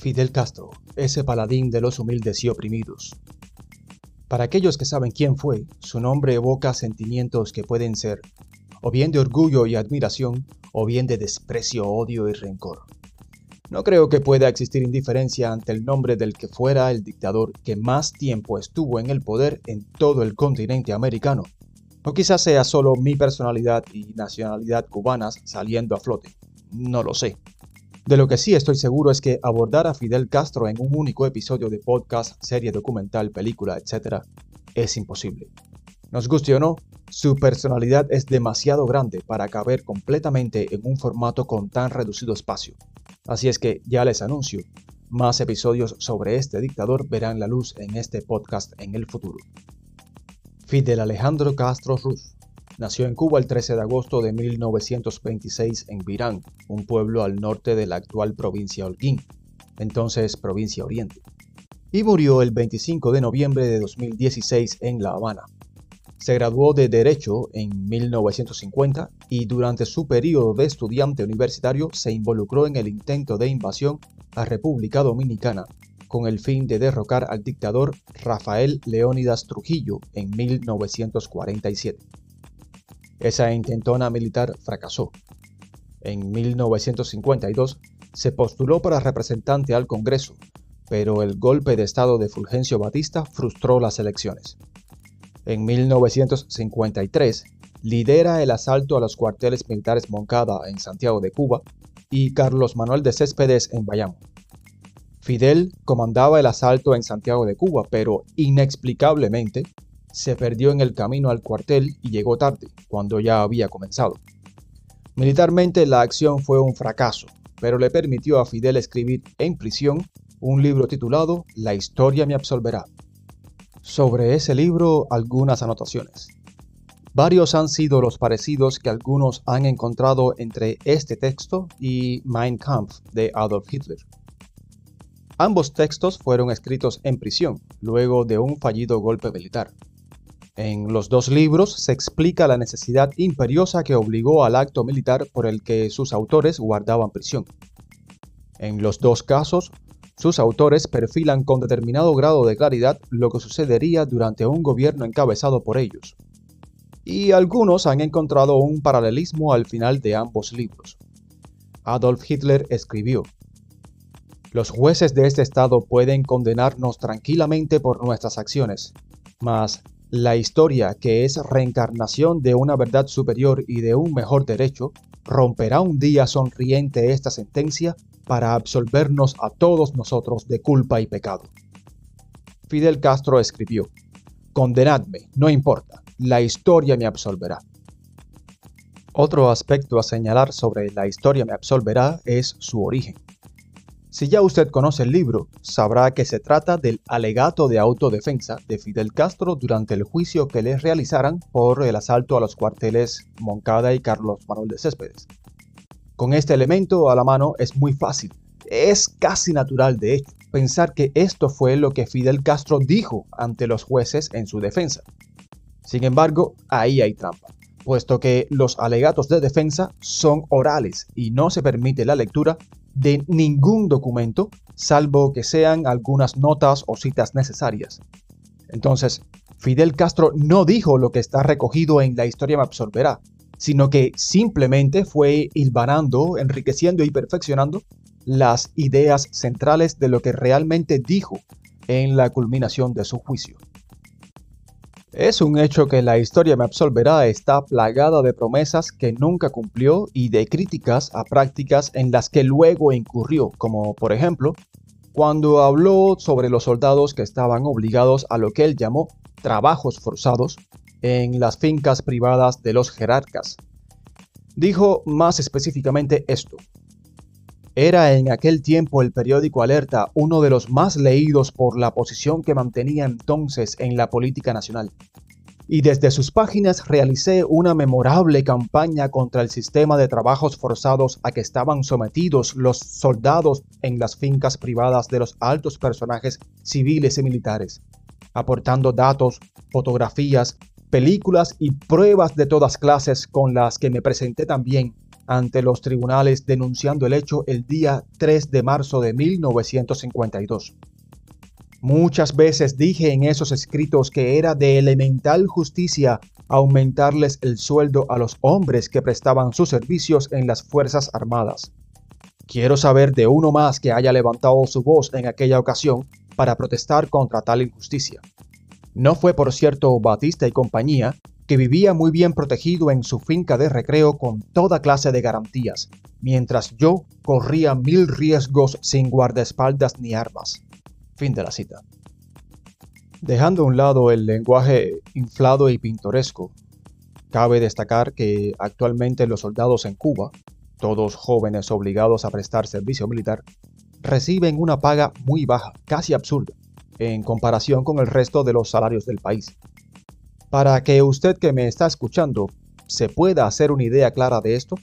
Fidel Castro, ese paladín de los humildes y oprimidos. Para aquellos que saben quién fue, su nombre evoca sentimientos que pueden ser o bien de orgullo y admiración, o bien de desprecio, odio y rencor. No creo que pueda existir indiferencia ante el nombre del que fuera el dictador que más tiempo estuvo en el poder en todo el continente americano. O quizás sea solo mi personalidad y nacionalidad cubanas saliendo a flote. No lo sé. De lo que sí estoy seguro es que abordar a Fidel Castro en un único episodio de podcast, serie documental, película, etc., es imposible. Nos guste o no, su personalidad es demasiado grande para caber completamente en un formato con tan reducido espacio. Así es que ya les anuncio, más episodios sobre este dictador verán la luz en este podcast en el futuro. Fidel Alejandro Castro Ruz nació en Cuba el 13 de agosto de 1926 en Virán, un pueblo al norte de la actual provincia Holguín, entonces provincia Oriente, y murió el 25 de noviembre de 2016 en La Habana. Se graduó de Derecho en 1950 y durante su periodo de estudiante universitario se involucró en el intento de invasión a República Dominicana con el fin de derrocar al dictador Rafael Leónidas Trujillo en 1947. Esa intentona militar fracasó. En 1952 se postuló para representante al Congreso, pero el golpe de Estado de Fulgencio Batista frustró las elecciones. En 1953, lidera el asalto a los cuarteles militares Moncada en Santiago de Cuba y Carlos Manuel de Céspedes en Bayamo. Fidel comandaba el asalto en Santiago de Cuba, pero inexplicablemente se perdió en el camino al cuartel y llegó tarde, cuando ya había comenzado. Militarmente la acción fue un fracaso, pero le permitió a Fidel escribir en prisión un libro titulado La historia me absolverá, sobre ese libro algunas anotaciones. Varios han sido los parecidos que algunos han encontrado entre este texto y Mein Kampf de Adolf Hitler. Ambos textos fueron escritos en prisión, luego de un fallido golpe militar. En los dos libros se explica la necesidad imperiosa que obligó al acto militar por el que sus autores guardaban prisión. En los dos casos, sus autores perfilan con determinado grado de claridad lo que sucedería durante un gobierno encabezado por ellos. Y algunos han encontrado un paralelismo al final de ambos libros. Adolf Hitler escribió, Los jueces de este Estado pueden condenarnos tranquilamente por nuestras acciones, mas la historia, que es reencarnación de una verdad superior y de un mejor derecho, romperá un día sonriente esta sentencia para absolvernos a todos nosotros de culpa y pecado. Fidel Castro escribió, Condenadme, no importa, la historia me absolverá. Otro aspecto a señalar sobre La historia me absolverá es su origen. Si ya usted conoce el libro, sabrá que se trata del alegato de autodefensa de Fidel Castro durante el juicio que le realizaran por el asalto a los cuarteles Moncada y Carlos Manuel de Céspedes. Con este elemento a la mano es muy fácil, es casi natural de hecho, pensar que esto fue lo que Fidel Castro dijo ante los jueces en su defensa. Sin embargo, ahí hay trampa, puesto que los alegatos de defensa son orales y no se permite la lectura de ningún documento, salvo que sean algunas notas o citas necesarias. Entonces, Fidel Castro no dijo lo que está recogido en la historia me absorberá, sino que simplemente fue hilvanando, enriqueciendo y perfeccionando las ideas centrales de lo que realmente dijo en la culminación de su juicio. Es un hecho que la historia me absolverá está plagada de promesas que nunca cumplió y de críticas a prácticas en las que luego incurrió, como por ejemplo, cuando habló sobre los soldados que estaban obligados a lo que él llamó trabajos forzados en las fincas privadas de los jerarcas. Dijo más específicamente esto. Era en aquel tiempo el periódico Alerta uno de los más leídos por la posición que mantenía entonces en la política nacional. Y desde sus páginas realicé una memorable campaña contra el sistema de trabajos forzados a que estaban sometidos los soldados en las fincas privadas de los altos personajes civiles y militares, aportando datos, fotografías películas y pruebas de todas clases con las que me presenté también ante los tribunales denunciando el hecho el día 3 de marzo de 1952. Muchas veces dije en esos escritos que era de elemental justicia aumentarles el sueldo a los hombres que prestaban sus servicios en las Fuerzas Armadas. Quiero saber de uno más que haya levantado su voz en aquella ocasión para protestar contra tal injusticia. No fue por cierto Batista y compañía, que vivía muy bien protegido en su finca de recreo con toda clase de garantías, mientras yo corría mil riesgos sin guardaespaldas ni armas. Fin de la cita. Dejando a un lado el lenguaje inflado y pintoresco, cabe destacar que actualmente los soldados en Cuba, todos jóvenes obligados a prestar servicio militar, reciben una paga muy baja, casi absurda, en comparación con el resto de los salarios del país. Para que usted que me está escuchando se pueda hacer una idea clara de esto,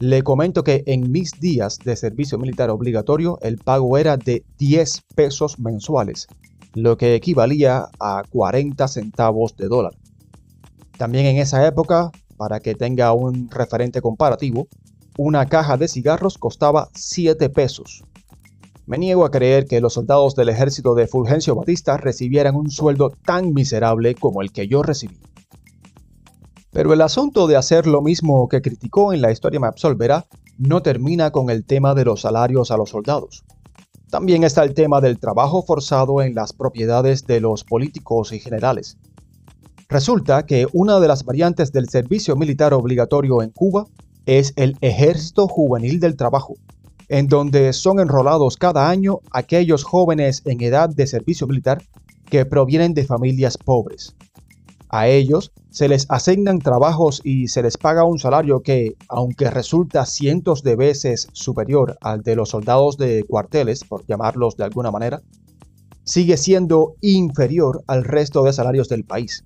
le comento que en mis días de servicio militar obligatorio el pago era de 10 pesos mensuales, lo que equivalía a 40 centavos de dólar. También en esa época, para que tenga un referente comparativo, una caja de cigarros costaba 7 pesos. Me niego a creer que los soldados del ejército de Fulgencio Batista recibieran un sueldo tan miserable como el que yo recibí. Pero el asunto de hacer lo mismo que criticó en la historia me absolverá no termina con el tema de los salarios a los soldados. También está el tema del trabajo forzado en las propiedades de los políticos y generales. Resulta que una de las variantes del servicio militar obligatorio en Cuba es el Ejército Juvenil del Trabajo, en donde son enrolados cada año aquellos jóvenes en edad de servicio militar que provienen de familias pobres. A ellos se les asignan trabajos y se les paga un salario que, aunque resulta cientos de veces superior al de los soldados de cuarteles, por llamarlos de alguna manera, sigue siendo inferior al resto de salarios del país.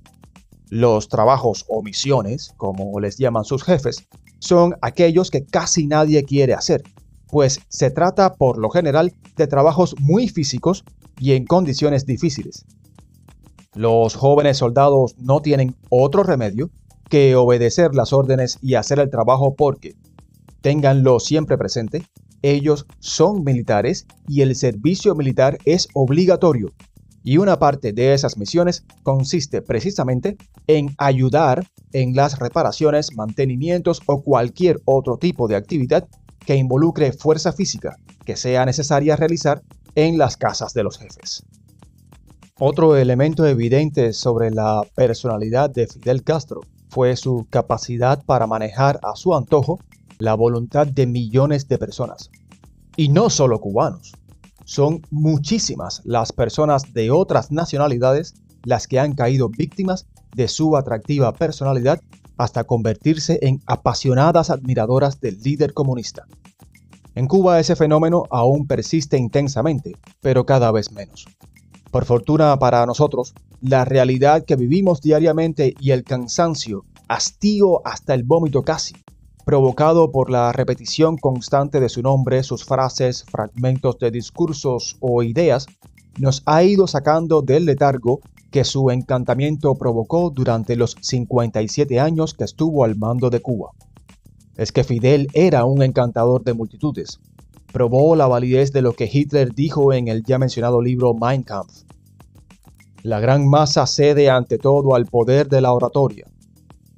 Los trabajos o misiones, como les llaman sus jefes, son aquellos que casi nadie quiere hacer, pues se trata por lo general de trabajos muy físicos y en condiciones difíciles. Los jóvenes soldados no tienen otro remedio que obedecer las órdenes y hacer el trabajo porque, ténganlo siempre presente, ellos son militares y el servicio militar es obligatorio. Y una parte de esas misiones consiste precisamente en ayudar en las reparaciones, mantenimientos o cualquier otro tipo de actividad que involucre fuerza física que sea necesaria realizar en las casas de los jefes. Otro elemento evidente sobre la personalidad de Fidel Castro fue su capacidad para manejar a su antojo la voluntad de millones de personas. Y no solo cubanos, son muchísimas las personas de otras nacionalidades las que han caído víctimas de su atractiva personalidad hasta convertirse en apasionadas admiradoras del líder comunista. En Cuba ese fenómeno aún persiste intensamente, pero cada vez menos. Por fortuna para nosotros, la realidad que vivimos diariamente y el cansancio, hastío hasta el vómito casi, provocado por la repetición constante de su nombre, sus frases, fragmentos de discursos o ideas, nos ha ido sacando del letargo que su encantamiento provocó durante los 57 años que estuvo al mando de Cuba. Es que Fidel era un encantador de multitudes, probó la validez de lo que Hitler dijo en el ya mencionado libro Mein Kampf. La gran masa cede ante todo al poder de la oratoria.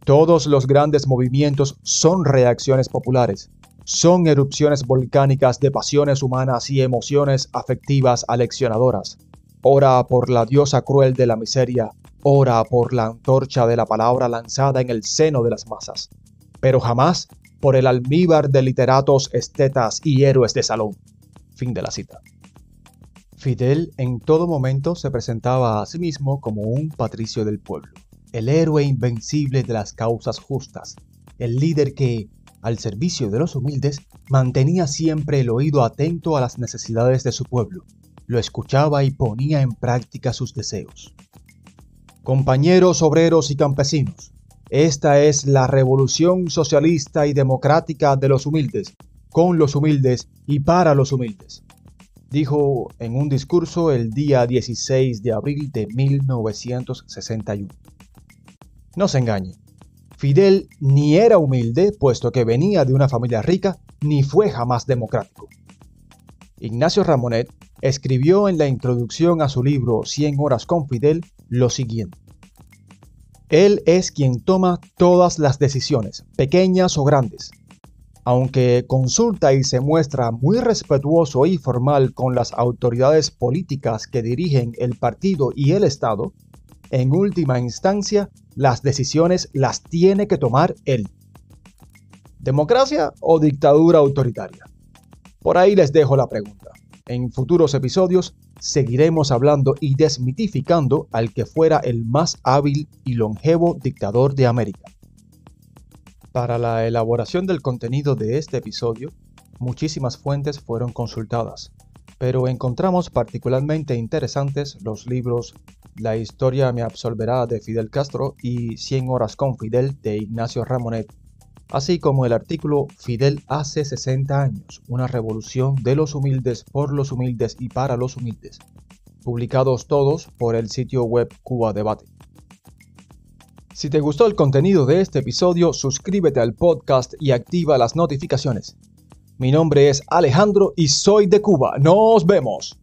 Todos los grandes movimientos son reacciones populares, son erupciones volcánicas de pasiones humanas y emociones afectivas aleccionadoras. Ora por la diosa cruel de la miseria, ora por la antorcha de la palabra lanzada en el seno de las masas, pero jamás por el almíbar de literatos, estetas y héroes de salón. Fin de la cita. Fidel en todo momento se presentaba a sí mismo como un patricio del pueblo, el héroe invencible de las causas justas, el líder que, al servicio de los humildes, mantenía siempre el oído atento a las necesidades de su pueblo, lo escuchaba y ponía en práctica sus deseos. Compañeros obreros y campesinos, esta es la revolución socialista y democrática de los humildes, con los humildes y para los humildes, dijo en un discurso el día 16 de abril de 1961. No se engañe, Fidel ni era humilde, puesto que venía de una familia rica, ni fue jamás democrático. Ignacio Ramonet escribió en la introducción a su libro Cien horas con Fidel lo siguiente. Él es quien toma todas las decisiones, pequeñas o grandes. Aunque consulta y se muestra muy respetuoso y formal con las autoridades políticas que dirigen el partido y el Estado, en última instancia, las decisiones las tiene que tomar él. ¿Democracia o dictadura autoritaria? Por ahí les dejo la pregunta. En futuros episodios seguiremos hablando y desmitificando al que fuera el más hábil y longevo dictador de América. Para la elaboración del contenido de este episodio, muchísimas fuentes fueron consultadas, pero encontramos particularmente interesantes los libros La historia me absolverá de Fidel Castro y Cien horas con Fidel de Ignacio Ramonet, así como el artículo Fidel hace 60 años, una revolución de los humildes por los humildes y para los humildes, publicados todos por el sitio web Cuba Debate. Si te gustó el contenido de este episodio, suscríbete al podcast y activa las notificaciones. Mi nombre es Alejandro y soy de Cuba. Nos vemos.